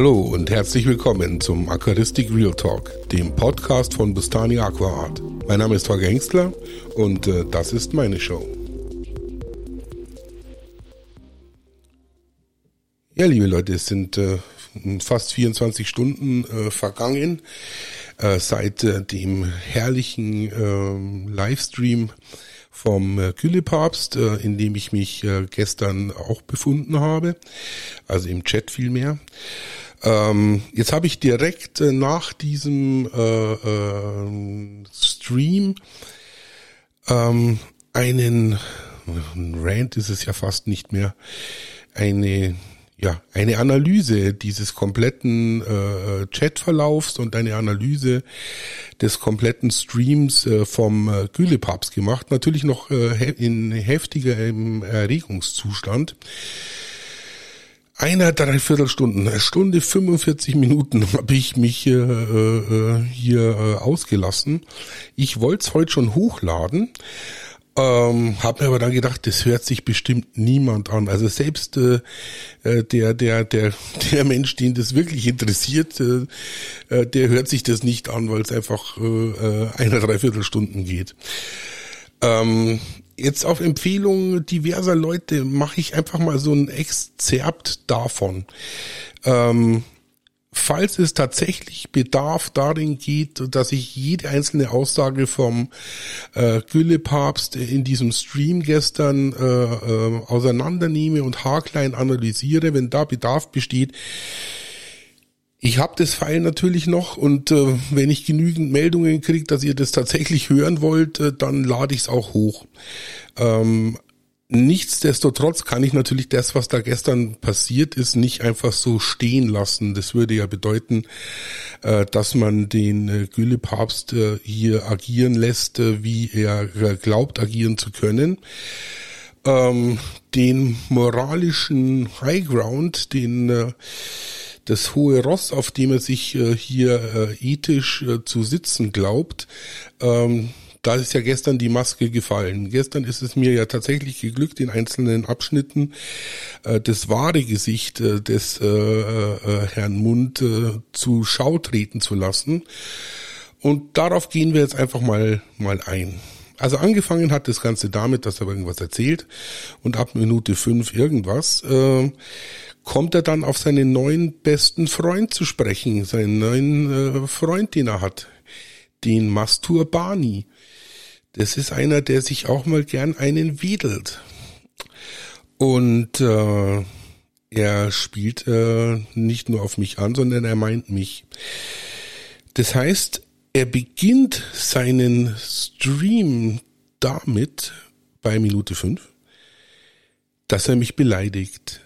Hallo und herzlich willkommen zum Aquaristik Real Talk, dem Podcast von Bustani Aqua Art. Mein Name ist Holger Hengstler und äh, das ist meine Show. Ja, liebe Leute, es sind äh, fast 24 Stunden äh, vergangen äh, seit äh, dem herrlichen äh, Livestream vom äh, Güllepapst, äh, in dem ich mich gestern auch befunden habe, also im Chat vielmehr. Ähm, jetzt habe ich direkt äh, nach diesem äh, äh, Stream ähm, einen, ein Rant ist es ja fast nicht mehr, eine ja, eine Analyse dieses kompletten äh, Chatverlaufs und eine Analyse des kompletten Streams äh, vom äh, Gülepapst gemacht. Natürlich noch äh, in heftiger Erregungszustand. Einer Dreiviertelstunden, eine Stunde 45 Minuten habe ich mich äh, äh, hier äh, ausgelassen. Ich wollte es heute schon hochladen, ähm, hab mir aber dann gedacht, das hört sich bestimmt niemand an. Also selbst äh, äh der, der, der, der Mensch, den das wirklich interessiert, äh, äh, der hört sich das nicht an, weil es einfach äh, äh, eine Dreiviertelstunden geht. Ähm, jetzt auf Empfehlung diverser Leute mache ich einfach mal so ein Exzerpt davon. Ähm, falls es tatsächlich Bedarf darin geht, dass ich jede einzelne Aussage vom äh, Güllepapst in diesem Stream gestern äh, äh, auseinandernehme und haarklein analysiere, wenn da Bedarf besteht, ich habe das Pfeil natürlich noch und äh, wenn ich genügend Meldungen kriege, dass ihr das tatsächlich hören wollt, äh, dann lade ich es auch hoch. Ähm, Nichtsdestotrotz kann ich natürlich das, was da gestern passiert ist, nicht einfach so stehen lassen. Das würde ja bedeuten, äh, dass man den äh, Gülle-Papst äh, hier agieren lässt, wie er glaubt agieren zu können. Ähm, den moralischen Highground, den das hohe Ross, auf dem er sich hier ethisch zu sitzen glaubt, ähm, da ist ja gestern die Maske gefallen. Gestern ist es mir ja tatsächlich geglückt, in einzelnen Abschnitten äh, das wahre Gesicht äh, des äh, äh, Herrn Mund äh, zu Schau treten zu lassen. Und darauf gehen wir jetzt einfach mal, mal ein. Also angefangen hat das Ganze damit, dass er irgendwas erzählt und ab Minute fünf irgendwas äh, kommt er dann auf seinen neuen besten Freund zu sprechen, seinen neuen äh, Freund, den er hat, den Masturbani. Das ist einer, der sich auch mal gern einen wedelt. Und äh, er spielt äh, nicht nur auf mich an, sondern er meint mich. Das heißt, er beginnt seinen Stream damit bei Minute 5, dass er mich beleidigt.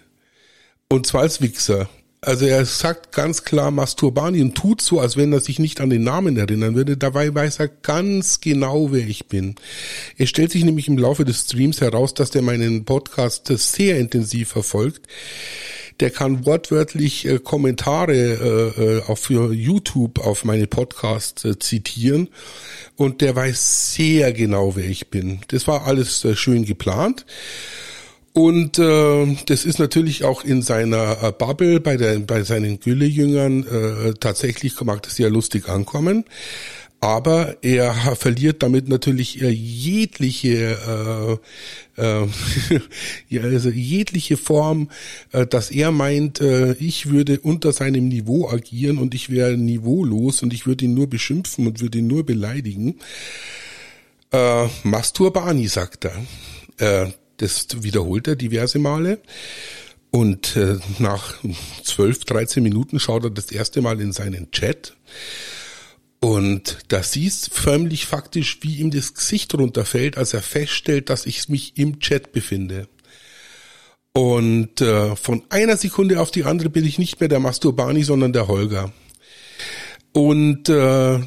Und zwar als Wichser. Also er sagt ganz klar Masturbani und tut so, als wenn er sich nicht an den Namen erinnern würde. Dabei weiß er ganz genau, wer ich bin. Es stellt sich nämlich im Laufe des Streams heraus, dass der meinen Podcast sehr intensiv verfolgt. Der kann wortwörtlich äh, Kommentare äh, äh auch für YouTube auf meine Podcasts äh, zitieren und der weiß sehr genau, wer ich bin. Das war alles äh, schön geplant. Und äh, das ist natürlich auch in seiner äh, Bubble bei, der, bei seinen Gülle-Jüngern äh, tatsächlich mag das ja lustig ankommen. Aber er verliert damit natürlich äh, jegliche, äh, äh, ja, also jegliche Form, äh, dass er meint, äh, ich würde unter seinem Niveau agieren und ich wäre niveaulos und ich würde ihn nur beschimpfen und würde ihn nur beleidigen. Äh, Masturbani, sagt er. Äh, das wiederholt er diverse Male. Und äh, nach 12, 13 Minuten schaut er das erste Mal in seinen Chat. Und da siehst förmlich faktisch, wie ihm das Gesicht runterfällt, als er feststellt, dass ich mich im Chat befinde. Und äh, von einer Sekunde auf die andere bin ich nicht mehr der Masturbani, sondern der Holger. Und äh,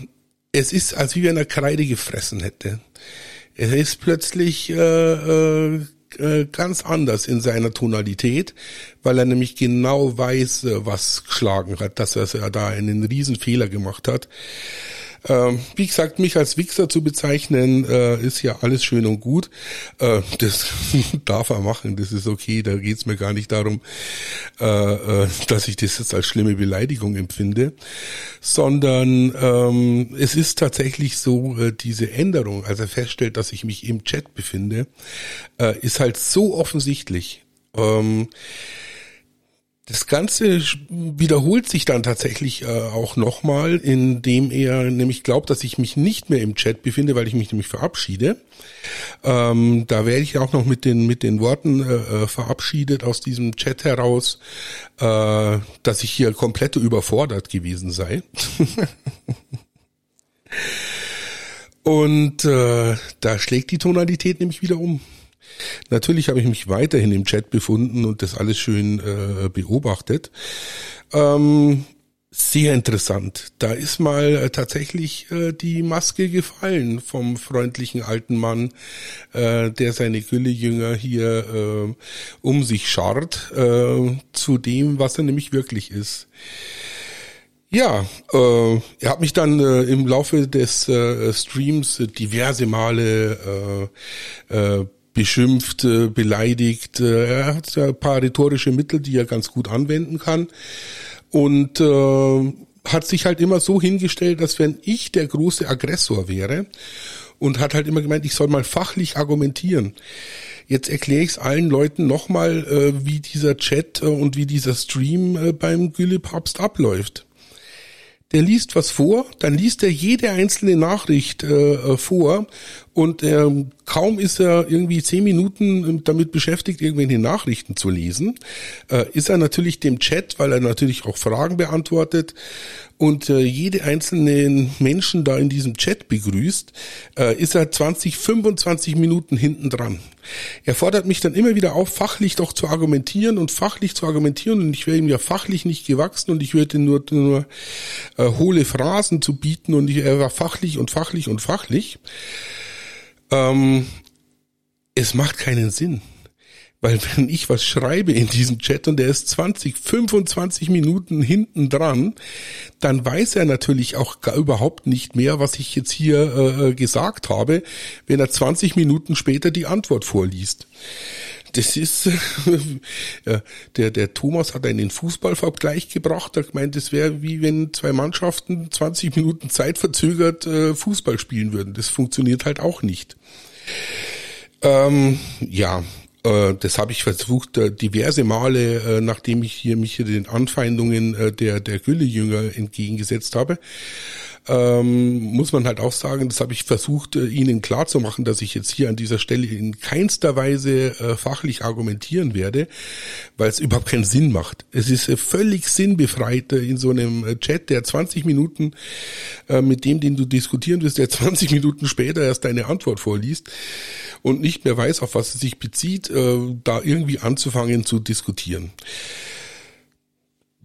es ist, als wie wenn er Kreide gefressen hätte. Er ist plötzlich äh, äh, äh, ganz anders in seiner Tonalität, weil er nämlich genau weiß, äh, was geschlagen hat, dass er da einen riesen Fehler gemacht hat. Ähm, wie gesagt, mich als Wichser zu bezeichnen, äh, ist ja alles schön und gut. Äh, das darf er machen, das ist okay, da geht's mir gar nicht darum, äh, äh, dass ich das jetzt als schlimme Beleidigung empfinde, sondern ähm, es ist tatsächlich so, äh, diese Änderung, als er feststellt, dass ich mich im Chat befinde, äh, ist halt so offensichtlich. Ähm, das Ganze wiederholt sich dann tatsächlich äh, auch nochmal, indem er nämlich glaubt, dass ich mich nicht mehr im Chat befinde, weil ich mich nämlich verabschiede. Ähm, da werde ich auch noch mit den mit den Worten äh, äh verabschiedet aus diesem Chat heraus, äh, dass ich hier komplett überfordert gewesen sei. Und äh, da schlägt die Tonalität nämlich wieder um. Natürlich habe ich mich weiterhin im Chat befunden und das alles schön äh, beobachtet. Ähm, sehr interessant. Da ist mal äh, tatsächlich äh, die Maske gefallen vom freundlichen alten Mann, äh, der seine Güllejünger hier äh, um sich scharrt, äh, zu dem, was er nämlich wirklich ist. Ja, äh, er hat mich dann äh, im Laufe des äh, Streams diverse Male äh, äh, beschimpft, äh, beleidigt. Äh, er hat ein paar rhetorische Mittel, die er ganz gut anwenden kann. Und äh, hat sich halt immer so hingestellt, dass wenn ich der große Aggressor wäre und hat halt immer gemeint, ich soll mal fachlich argumentieren. Jetzt erkläre ich es allen Leuten nochmal, äh, wie dieser Chat äh, und wie dieser Stream äh, beim Gülle-Papst abläuft der liest was vor, dann liest er jede einzelne Nachricht äh vor und ähm, kaum ist er irgendwie zehn Minuten damit beschäftigt, irgendwelche Nachrichten zu lesen, äh, ist er natürlich dem Chat, weil er natürlich auch Fragen beantwortet und äh, jede einzelne Menschen da in diesem Chat begrüßt, äh, ist er 20, 25 Minuten hinten dran. Er fordert mich dann immer wieder auf, fachlich doch zu argumentieren und fachlich zu argumentieren und ich wäre ihm ja fachlich nicht gewachsen und ich würde nur, nur äh, hohle Phrasen zu bieten und er war fachlich und fachlich und fachlich. Ähm, es macht keinen Sinn. Weil wenn ich was schreibe in diesem Chat und der ist 20, 25 Minuten hinten dran, dann weiß er natürlich auch gar überhaupt nicht mehr, was ich jetzt hier äh, gesagt habe, wenn er 20 Minuten später die Antwort vorliest. Das ist, äh, der, der Thomas hat einen Fußballvergleich gebracht, er gemeint, es wäre wie wenn zwei Mannschaften 20 Minuten Zeit verzögert äh, Fußball spielen würden. Das funktioniert halt auch nicht. Ähm, ja, äh, das habe ich versucht äh, diverse Male, äh, nachdem ich hier mich hier den Anfeindungen der der Gülle-Jünger entgegengesetzt habe ähm, muss man halt auch sagen, das habe ich versucht, äh, Ihnen klarzumachen, dass ich jetzt hier an dieser Stelle in keinster Weise äh, fachlich argumentieren werde, weil es überhaupt keinen Sinn macht. Es ist äh, völlig sinnbefreit äh, in so einem äh, Chat, der 20 Minuten äh, mit dem, den du diskutieren wirst, der 20 Minuten später erst deine Antwort vorliest und nicht mehr weiß, auf was es sich bezieht, äh, da irgendwie anzufangen zu diskutieren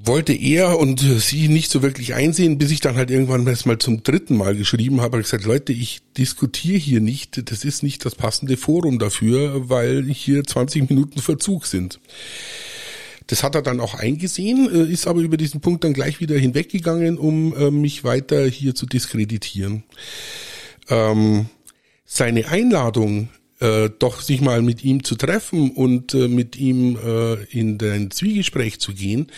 wollte er und sie nicht so wirklich einsehen, bis ich dann halt irgendwann mal zum dritten Mal geschrieben habe, habe gesagt, Leute, ich diskutiere hier nicht, das ist nicht das passende Forum dafür, weil hier 20 Minuten Verzug sind. Das hat er dann auch eingesehen, äh, ist aber über diesen Punkt dann gleich wieder hinweggegangen, um äh, mich weiter hier zu diskreditieren. Ähm, seine Einladung äh, doch sich mal mit ihm zu treffen und äh, mit ihm äh, in ein Zwiegespräch zu gehen,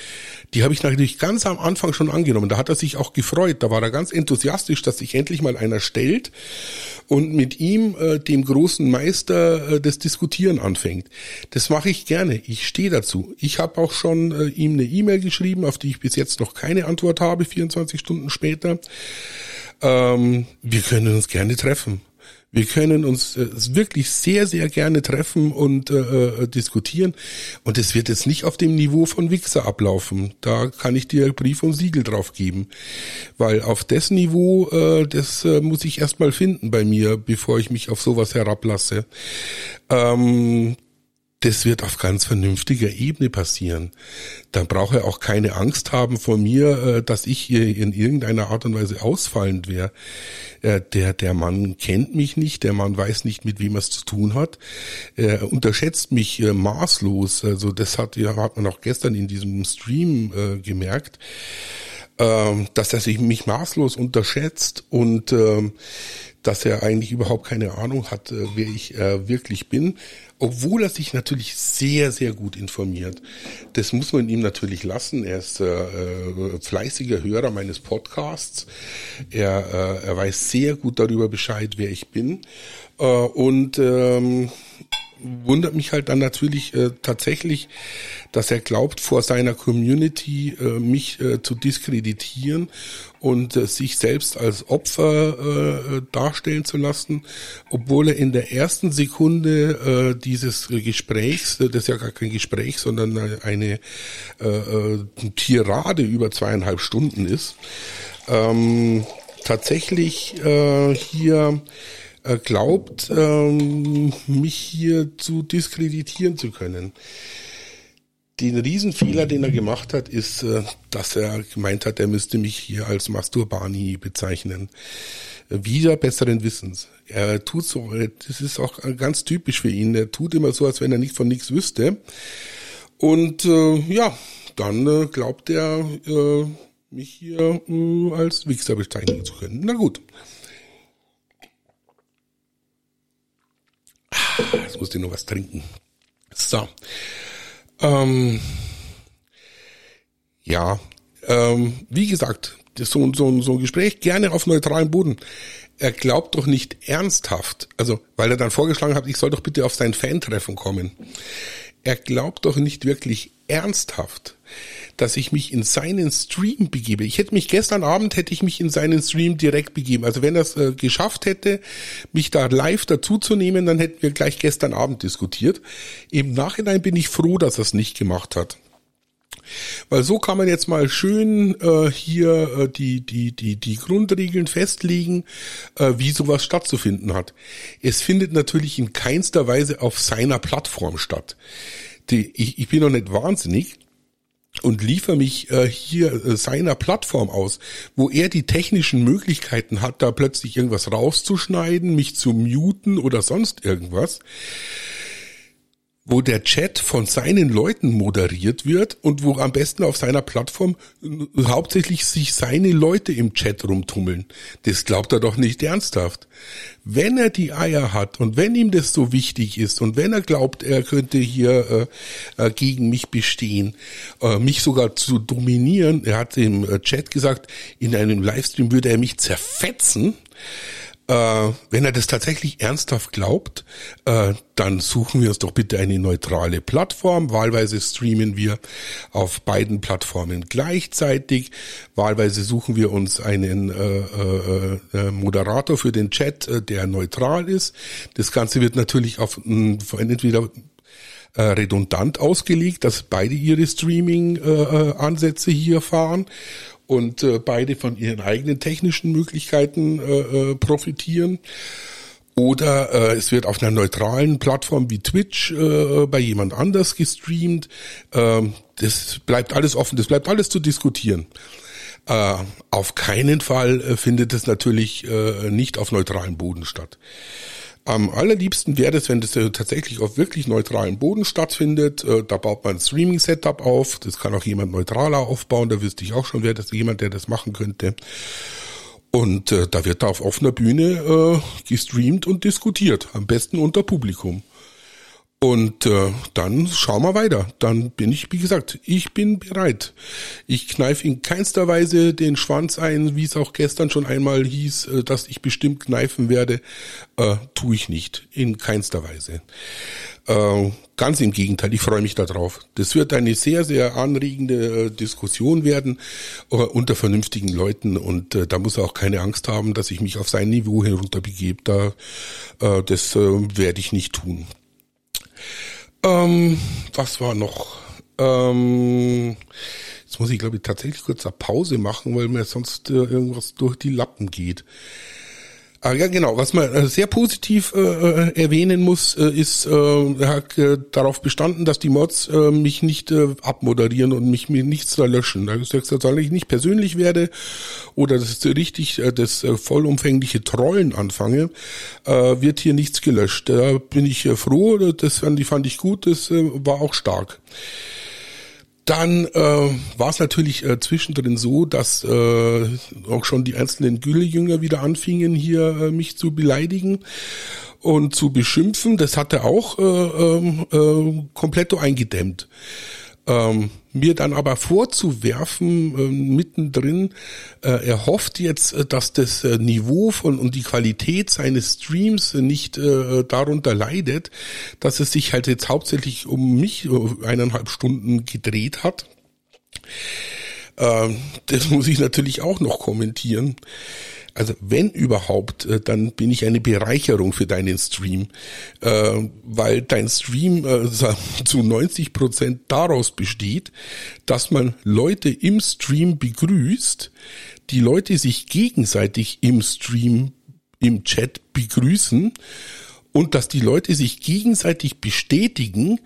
die habe ich natürlich ganz am Anfang schon angenommen. Da hat er sich auch gefreut. Da war er ganz enthusiastisch, dass sich endlich mal einer stellt und mit ihm, äh, dem großen Meister, äh, das Diskutieren anfängt. Das mache ich gerne. Ich stehe dazu. Ich habe auch schon äh, ihm eine E-Mail geschrieben, auf die ich bis jetzt noch keine Antwort habe, 24 Stunden später. Ähm, wir können uns gerne treffen. Wir können uns äh, wirklich sehr, sehr gerne treffen und äh, äh, diskutieren. Und es wird jetzt nicht auf dem Niveau von Wichser ablaufen. Da kann ich dir Brief und Siegel drauf geben. Weil auf das Niveau, äh, das äh, muss ich erstmal finden bei mir, bevor ich mich auf sowas herablasse. Ähm, das wird auf ganz vernünftiger Ebene passieren. Da braucht er auch keine Angst haben vor mir, äh, dass ich hier in irgendeiner Art und Weise ausfallend wäre. Äh, der, der Mann kennt mich nicht, der Mann weiß nicht, mit wem er es zu tun hat. Er unterschätzt mich äh, maßlos. Also das hat, ja, hat man auch gestern in diesem Stream gemerkt. ähm, dass er sich mich maßlos unterschätzt und ähm, dass er eigentlich überhaupt keine Ahnung hat, äh, wer ich äh, wirklich bin, obwohl er sich natürlich sehr, sehr gut informiert. Das muss man ihm natürlich lassen. Er ist äh, äh fleißiger Hörer meines Podcasts. Er, äh, er weiß sehr gut darüber Bescheid, wer ich bin. Äh, und ähm, wundert mich halt dann natürlich äh, tatsächlich, dass er glaubt, vor seiner Community äh, mich äh, zu diskreditieren und äh, sich selbst als Opfer äh, darstellen zu lassen, obwohl er in der ersten Sekunde äh, dieses Gesprächs, äh, das ist ja gar kein Gespräch, sondern eine äh, äh, Tirade über zweieinhalb Stunden ist, ähm, tatsächlich äh, hier äh, glaubt, ähm, mich hier zu diskreditieren zu können. Den Riesenfehler, den er gemacht hat, ist, äh, dass er gemeint hat, er müsste mich hier als Masturbani bezeichnen. Wieder besseren Wissens. Er tut so, das ist auch ganz typisch für ihn. Er tut immer so, als wenn er nicht von nichts wüsste. Und äh, ja, dann äh, glaubt er, äh, mich hier äh, als Wichser bezeichnen zu können. Na gut. Jetzt musste ich noch was trinken. So. Ähm, ja, ähm, wie gesagt, so, so, so ein Gespräch gerne auf neutralem Boden. Er glaubt doch nicht ernsthaft, also weil er dann vorgeschlagen hat, ich soll doch bitte auf sein Fan-Treffen kommen. Er glaubt doch nicht wirklich ernsthaft, dass ich mich in seinen Stream begebe. Ich hätte mich gestern Abend hätte ich mich in seinen Stream direkt begeben. Also wenn er es äh, geschafft hätte, mich da live dazuzunehmen, dann hätten wir gleich gestern Abend diskutiert. Im Nachhinein bin ich froh, dass er es nicht gemacht hat. Weil so kann man jetzt mal schön äh, hier äh, die, die, die, die Grundregeln festlegen, äh, wie sowas stattzufinden hat. Es findet natürlich in keinster Weise auf seiner Plattform statt. Die, ich, ich bin noch nicht wahnsinnig, und liefere mich äh, hier äh, seiner Plattform aus, wo er die technischen Möglichkeiten hat, da plötzlich irgendwas rauszuschneiden, mich zu muten oder sonst irgendwas, wo der Chat von seinen Leuten moderiert wird und wo am besten auf seiner Plattform hauptsächlich sich seine Leute im Chat rumtummeln. Das glaubt er doch nicht ernsthaft. Wenn er die Eier hat und wenn ihm das so wichtig ist und wenn er glaubt, er könnte hier äh, äh gegen mich bestehen, äh, mich sogar zu dominieren, er hat im äh, Chat gesagt, in einem Livestream würde er mich zerfetzen, äh, wenn er das tatsächlich ernsthaft glaubt, äh, dann suchen wir uns doch bitte eine neutrale Plattform. Wahlweise streamen wir auf beiden Plattformen gleichzeitig. Wahlweise suchen wir uns einen äh, äh, äh Moderator für den Chat, äh, der neutral ist. Das Ganze wird natürlich auf entweder redundant ausgelegt, dass beide ihre Streaming-Ansätze hier fahren und äh, beide von ihren eigenen technischen Möglichkeiten äh, äh, profitieren. Oder äh, es wird auf einer neutralen Plattform wie Twitch äh, bei jemand anders gestreamt. Ähm, das bleibt alles offen, das bleibt alles zu diskutieren. Äh, auf keinen Fall äh, findet es natürlich äh, nicht auf neutralem Boden statt. Am allerliebsten wäre es, wenn das tatsächlich auf wirklich neutralen Boden stattfindet. Äh, da baut man ein Streaming-Setup auf. Das kann auch jemand neutraler aufbauen. Da wüsste ich auch schon, wer das jemand, der das machen könnte. Und äh, da wird da auf offener Bühne äh, gestreamt und diskutiert. Am besten unter Publikum. Und äh, dann schauen wir weiter. Dann bin ich, wie gesagt, ich bin bereit. Ich kneife in keinster Weise den Schwanz ein, wie es auch gestern schon einmal hieß, äh, dass ich bestimmt kneifen werde. Äh, tue ich nicht. In keinster Weise. Äh, ganz im Gegenteil, ich freue mich darauf. Das wird eine sehr, sehr anregende äh, Diskussion werden äh, unter vernünftigen Leuten und äh, da muss er auch keine Angst haben, dass ich mich auf sein Niveau herunterbegebe. Da, äh, das äh, werde ich nicht tun. Ähm, was war noch? Ähm, jetzt muss ich, glaube ich, tatsächlich kurz eine Pause machen, weil mir sonst äh, irgendwas durch die Lappen geht. Ah, ja, genau. Was man äh, sehr positiv äh, äh, erwähnen muss, äh, ist, äh, er hat äh, darauf bestanden, dass die Mods äh, mich nicht äh, abmoderieren und mich mir nichts da löschen. Da ist gesagt, soll ich nicht persönlich werde oder das ist richtig äh, das äh, vollumfängliche Trollen anfange, äh, wird hier nichts gelöscht. Da bin ich äh, froh. Das fand, fand ich gut. Das äh, war auch stark. Dann äh, war es natürlich äh, zwischendrin so, dass äh, auch schon die einzelnen Güllejünger wieder anfingen, hier äh, mich zu beleidigen und zu beschimpfen. Das hat er auch äh, ähm, äh, komplett eingedämmt. Ähm, mir dann aber vorzuwerfen, äh, mittendrin, äh, er hofft jetzt, äh, dass das äh, Niveau von und die Qualität seines Streams nicht äh, darunter leidet, dass es sich halt jetzt hauptsächlich um mich äh, eineinhalb Stunden gedreht hat. Ähm, das muss ich natürlich auch noch kommentieren. Also wenn überhaupt, äh, dann bin ich eine Bereicherung für deinen Stream, äh, weil dein Stream äh, zu 90 Prozent daraus besteht, dass man Leute im Stream begrüßt, die Leute sich gegenseitig im Stream, im Chat begrüßen und dass die Leute sich gegenseitig bestätigen,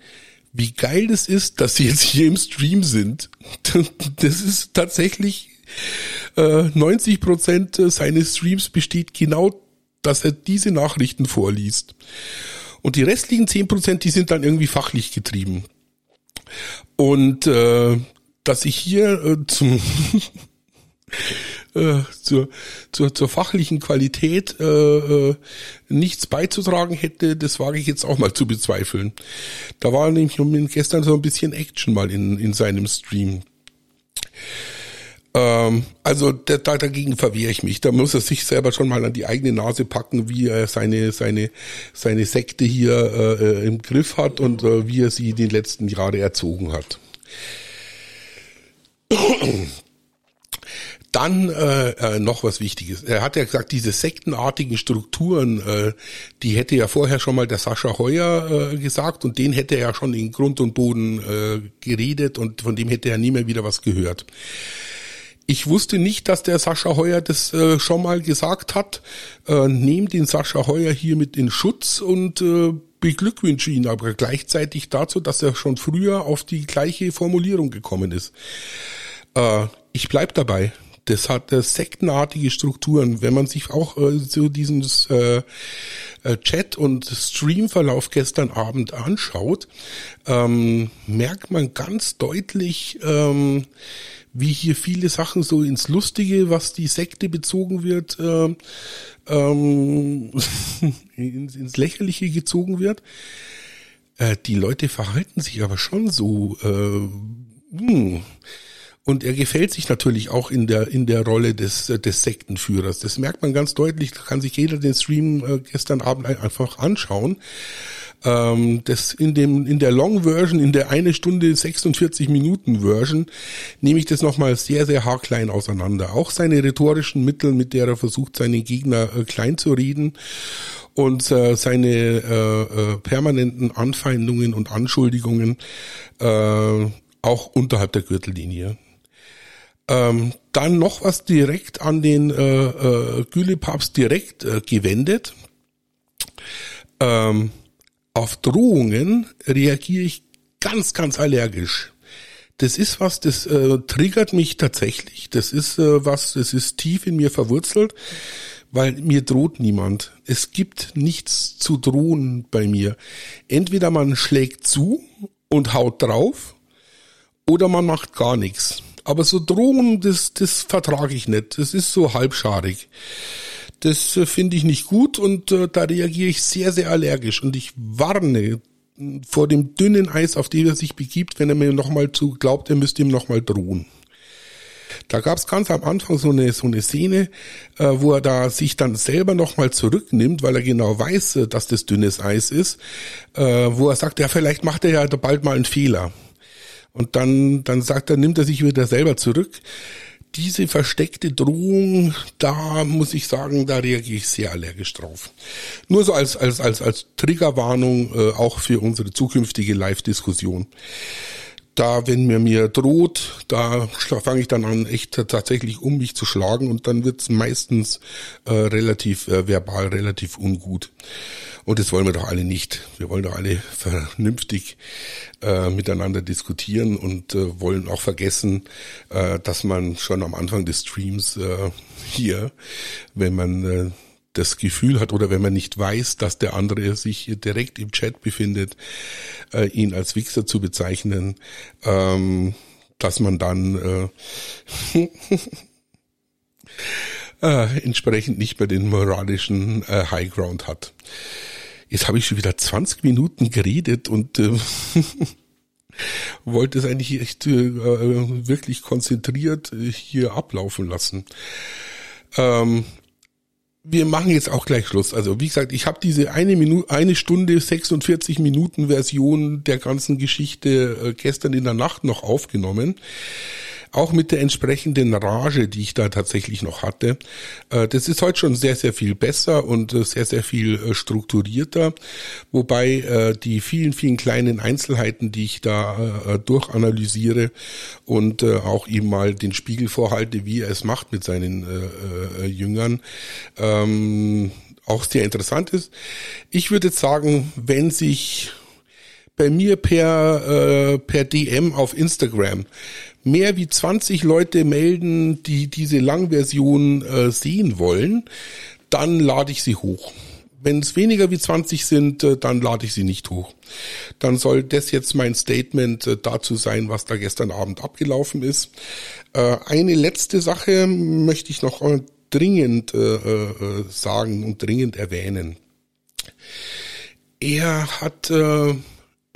wie geil es ist, dass sie jetzt hier im Stream sind. Das ist tatsächlich 90 äh, Prozent seines Streams besteht genau, dass er diese Nachrichten vorliest. Und die restlichen 10 Prozent, die sind dann irgendwie fachlich getrieben. Und äh, dass ich hier äh, zum äh, zur, zur, zur fachlichen Qualität äh, äh, nichts beizutragen hätte, das wage ich jetzt auch mal zu bezweifeln. Da war nämlich gestern so ein bisschen Action mal in, in seinem Stream. Ähm, also da, dagegen verwehre ich mich. Da muss er sich selber schon mal an die eigene Nase packen, wie er seine seine seine Sekte hier äh, im Griff hat und äh, wie er sie die letzten Jahre erzogen hat. Dann äh, äh, noch was Wichtiges. Er hat ja gesagt, diese sektenartigen Strukturen, äh, die hätte ja vorher schon mal der Sascha Heuer äh, gesagt und den hätte er ja schon in Grund und Boden äh, geredet und von dem hätte er nie mehr wieder was gehört. Ich wusste nicht, dass der Sascha Heuer das äh, schon mal gesagt hat. Äh, nehmt den Sascha Heuer hier mit in Schutz und äh, beglückwünsche ihn aber gleichzeitig dazu, dass er schon früher auf die gleiche Formulierung gekommen ist. Äh, ich bleib dabei. Das hat äh, sektenartige Strukturen. Wenn man sich auch äh, so diesen äh, äh, Chat- und Streamverlauf gestern Abend anschaut, ähm, merkt man ganz deutlich, ähm, wie hier viele Sachen so ins Lustige, was die Sekte bezogen wird, äh, ähm, ins, ins Lächerliche gezogen wird. Äh, die Leute verhalten sich aber schon so. Äh, mh. Und er gefällt sich natürlich auch in der in der Rolle des des Sektenführers. Das merkt man ganz deutlich. Da kann sich jeder den Stream äh, gestern Abend einfach anschauen. Ähm, das in dem in der Long Version, in der eine Stunde 46 Minuten Version, nehme ich das nochmal sehr sehr haarklein auseinander. Auch seine rhetorischen Mittel, mit der er versucht, seine Gegner äh, klein zu reden und äh, seine permanenten Anfeindungen und Anschuldigungen äh, auch unterhalb der Gürtellinie. Ähm, dann noch was direkt an den äh, äh, Gülepapst direkt äh, gewendet. Ähm, auf Drohungen reagiere ich ganz, ganz allergisch. Das ist was, das äh, triggert mich tatsächlich. Das ist äh, was, das ist tief in mir verwurzelt, weil mir droht niemand. Es gibt nichts zu drohen bei mir. Entweder man schlägt zu und haut drauf oder man macht gar nichts. Aber so Drohungen, das, das vertrage ich nicht. Das ist so halbscharig. Das äh, finde ich nicht gut und äh, da reagiere ich sehr, sehr allergisch und ich warne vor dem dünnen Eis, auf dem er sich begibt, wenn er mir nochmal zu glaubt, er müsste ihm nochmal drohen. Da gab es ganz am Anfang so eine so eine Szene, äh, wo er da sich dann selber nochmal zurücknimmt, weil er genau weiß, äh, dass das dünnes Eis ist, äh, wo er sagt, ja vielleicht macht er ja bald mal einen Fehler. Und dann dann sagt er, nimmt er sich wieder selber zurück diese versteckte Drohung, da muss ich sagen, da reagiere ich sehr allergisch drauf. Nur so als, als, als, als Triggerwarnung äh, auch für unsere zukünftige Live-Diskussion. Da, wenn mir mir droht, da fange ich dann an, echt tatsächlich um mich zu schlagen und dann wird's meistens äh, relativ äh, verbal, relativ ungut. Und das wollen wir doch alle nicht. Wir wollen doch alle vernünftig äh, miteinander diskutieren und äh, wollen auch vergessen, äh, dass man schon am Anfang des Streams äh, hier, wenn man äh, das Gefühl hat oder wenn man nicht weiß, dass der andere sich direkt im Chat befindet, äh, ihn als Wichser zu bezeichnen, ähm, dass man dann äh, äh, entsprechend nicht mehr den moralischen äh, High Ground hat. Jetzt habe ich schon wieder 20 Minuten geredet und äh, wollte es eigentlich echt äh, wirklich konzentriert äh, hier ablaufen lassen. Ähm, wir machen jetzt auch gleich Schluss. Also wie gesagt, ich habe diese eine Minute, eine Stunde 46 Minuten Version der ganzen Geschichte äh, gestern in der Nacht noch aufgenommen auch mit der entsprechenden Rage, die ich da tatsächlich noch hatte. Äh, das ist heute schon sehr, sehr viel besser und äh, sehr, sehr viel äh, strukturierter, wobei die vielen, vielen kleinen Einzelheiten, die ich da durchanalysiere und auch ihm mal den Spiegel vorhalte, wie er es macht mit seinen Jüngern, ähm, auch sehr interessant ist. Ich würde sagen, wenn sich bei mir per, äh, per DM auf Instagram mehr wie 20 Leute melden, die diese Langversion äh, sehen wollen, dann lade ich sie hoch. Wenn es weniger wie 20 sind, äh, dann lade ich sie nicht hoch. Dann soll das jetzt mein Statement äh, dazu sein, was da gestern Abend abgelaufen ist. Äh, eine letzte Sache möchte ich noch dringend sagen und dringend erwähnen. Er hat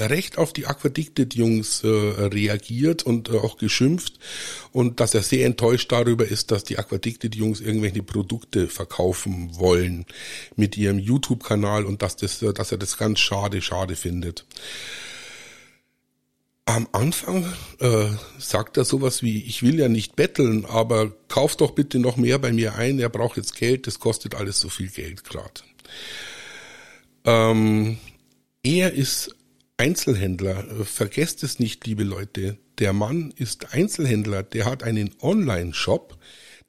recht auf die Aquaddicted-Jungs äh, reagiert und äh, auch geschimpft und dass er sehr enttäuscht darüber ist, dass die Aquaddicted-Jungs irgendwelche Produkte verkaufen wollen mit ihrem YouTube-Kanal und dass, das, äh, dass er das ganz schade, schade findet. Am Anfang äh, sagt er sowas wie, ich will ja nicht betteln, aber kauf doch bitte noch mehr bei mir ein, er braucht jetzt Geld, das kostet alles so viel Geld gerade. Ähm, er ist Einzelhändler. Vergesst es nicht, liebe Leute. Der Mann ist Einzelhändler. Der hat einen Online-Shop.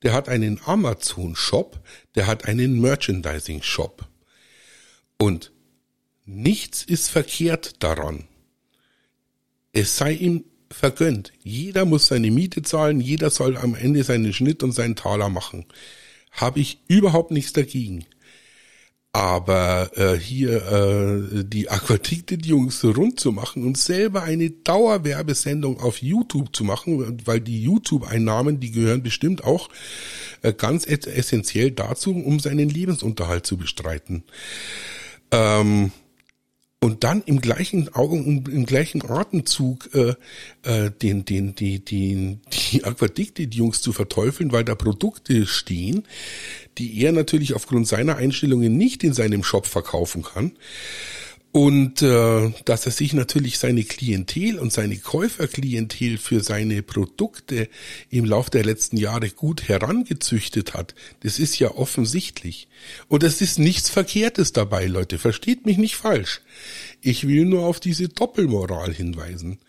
Der hat einen Amazon-Shop. Der hat einen Merchandising-Shop. Und nichts ist verkehrt daran. Es sei ihm vergönnt. Jeder muss seine Miete zahlen. Jeder soll am Ende seinen Schnitt und seinen Taler machen. Habe ich überhaupt nichts dagegen. Aber äh, hier äh, die Aquatiktit-Jungs rund zu machen und selber eine Dauerwerbesendung auf YouTube zu machen, weil die YouTube-Einnahmen, die gehören bestimmt auch äh, ganz essentiell dazu, um seinen Lebensunterhalt zu bestreiten. Ähm, und dann im gleichen Augen, im gleichen Atemzug äh, äh, den, den, die, die, die Aquadicted-Jungs zu verteufeln, weil da Produkte stehen, die er natürlich aufgrund seiner Einstellungen nicht in seinem Shop verkaufen kann. Und äh, dass er sich natürlich seine Klientel und seine Käuferklientel für seine Produkte im Laufe der letzten Jahre gut herangezüchtet hat, das ist ja offensichtlich. Und es ist nichts Verkehrtes dabei, Leute. Versteht mich nicht falsch. Ich will nur auf diese Doppelmoral hinweisen.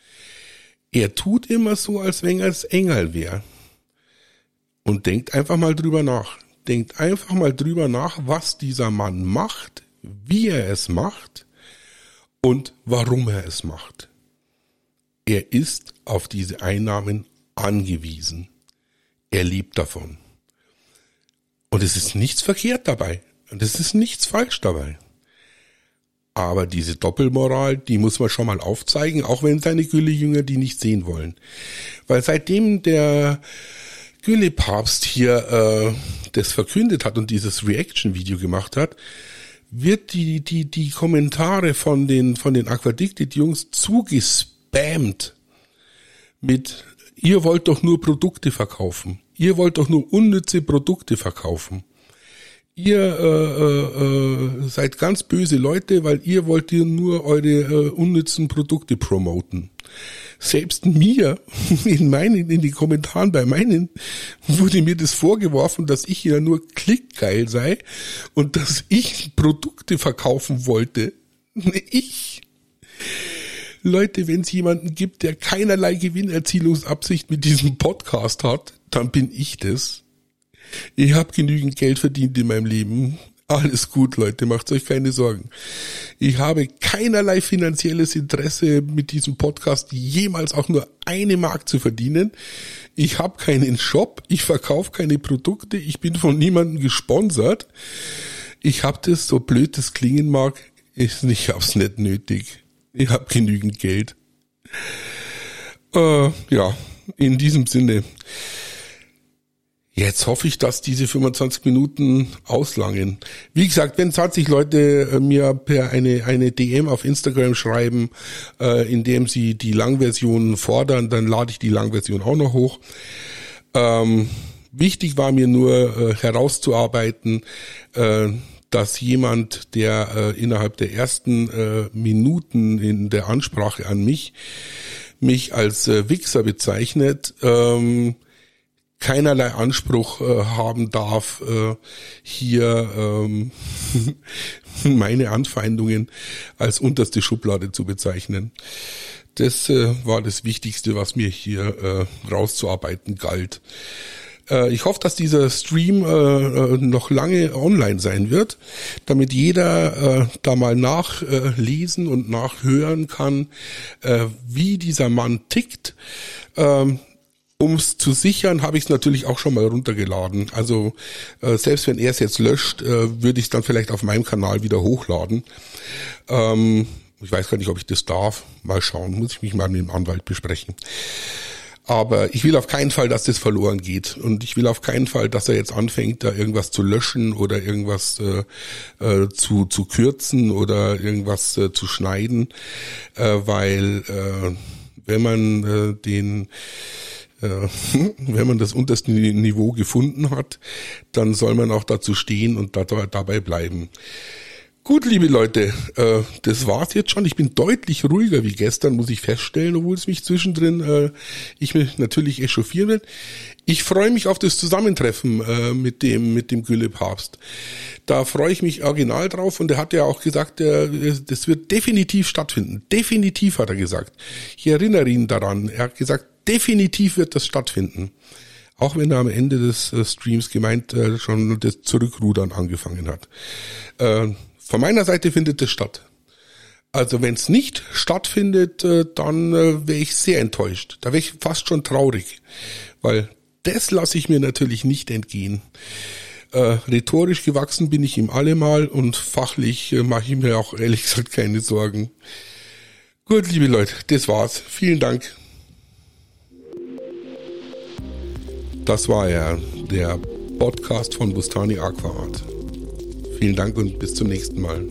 Er tut immer so, als wenn er es Engel wäre. Und denkt einfach mal drüber nach. Denkt einfach mal drüber nach, was dieser Mann macht, wie er es macht und warum er es macht. Er ist auf diese Einnahmen angewiesen. Er lebt davon. Und es ist nichts verkehrt dabei. Und es ist nichts falsch dabei. Aber diese Doppelmoral, die muss man schon mal aufzeigen, auch wenn seine Gülle-Jünger die nicht sehen wollen. Weil seitdem der Gülle-Papst hier äh, das verkündet hat und dieses Reaction-Video gemacht hat, wird die, die, die Kommentare von den, von den Aquaddicted-Jungs zugespammt mit, ihr wollt doch nur Produkte verkaufen. Ihr wollt doch nur unnütze Produkte verkaufen. Ihr äh, äh, äh seid ganz böse Leute, weil ihr wollt ihr nur eure äh, unnützen Produkte promoten selbst mir in meinen, in den Kommentaren bei meinen wurde mir das vorgeworfen, dass ich ja nur klickgeil sei und dass ich Produkte verkaufen wollte. Ich. Leute, wenn es jemanden gibt, der keinerlei Gewinnerzielungsabsicht mit diesem Podcast hat, dann bin ich das. Ich habe genügend Geld verdient in meinem Leben. Alles gut, Leute, macht euch keine Sorgen. Ich habe keinerlei finanzielles Interesse mit diesem Podcast jemals auch nur eine Mark zu verdienen. Ich habe keinen Shop, ich verkaufe keine Produkte, ich bin von niemandem gesponsert. Ich habe das, so blöd das klingen mag, ist ich hab's nicht nötig. Ich habe genügend Geld. Äh, ja, in diesem Sinne. Jetzt hoffe ich, dass diese 25 Minuten auslangen. Wie gesagt, wenn 20 Leute äh, mir per eine, eine DM auf Instagram schreiben, äh, indem sie die Langversion fordern, dann lade ich die Langversion auch noch hoch. Ähm, wichtig war mir nur äh, herauszuarbeiten, äh, dass jemand, der äh, innerhalb der ersten äh, Minuten in der Ansprache an mich mich als äh, Wichser bezeichnet, ähm, keinerlei Anspruch äh, haben darf, äh, hier ähm, meine Anfeindungen als unterste Schublade zu bezeichnen. Das äh, war das Wichtigste, was mir hier äh, rauszuarbeiten galt. Äh, ich hoffe, dass dieser Stream äh, äh, noch lange online sein wird, damit jeder äh, da mal nachlesen und nachhören kann, äh, wie dieser Mann tickt. Ähm, um es zu sichern, habe ich es natürlich auch schon mal runtergeladen. Also äh, selbst wenn er es jetzt löscht, äh, würde ich dann vielleicht auf meinem Kanal wieder hochladen. Ähm, ich weiß gar nicht, ob ich das darf. Mal schauen, muss ich mich mal mit dem Anwalt besprechen. Aber ich will auf keinen Fall, dass das verloren geht. Und ich will auf keinen Fall, dass er jetzt anfängt, da irgendwas zu löschen oder irgendwas äh, äh, zu, zu kürzen oder irgendwas äh, zu schneiden. Äh, weil äh, wenn man äh, den wenn man das unterste Niveau gefunden hat, dann soll man auch dazu stehen und dabei bleiben. Gut, liebe Leute, äh, das war's jetzt schon. Ich bin deutlich ruhiger wie gestern, muss ich feststellen, obwohl es mich zwischendrin, äh, ich mich natürlich echauffieren will. Ich freue mich auf das Zusammentreffen äh, mit dem mit dem Gülle Papst. Da freue ich mich original drauf und er hat ja auch gesagt, äh, das wird definitiv stattfinden. Definitiv hat er gesagt. Ich erinnere ihn daran. Er hat gesagt, definitiv wird das stattfinden. Auch wenn er am Ende des äh, Streams gemeint äh, schon das Zurückrudern angefangen hat. Äh, von meiner Seite findet es statt. Also wenn es nicht stattfindet, äh, dann äh, wäre ich sehr enttäuscht. Da wäre ich fast schon traurig, weil das lasse ich mir natürlich nicht entgehen. Äh, rhetorisch gewachsen bin ich ihm allemal und fachlich äh, mache ich mir auch ehrlich gesagt keine Sorgen. Gut, liebe Leute, das war's. Vielen Dank. Das war ja der Podcast von Bustani Aquaart. Vielen Dank und bis zum nächsten Mal.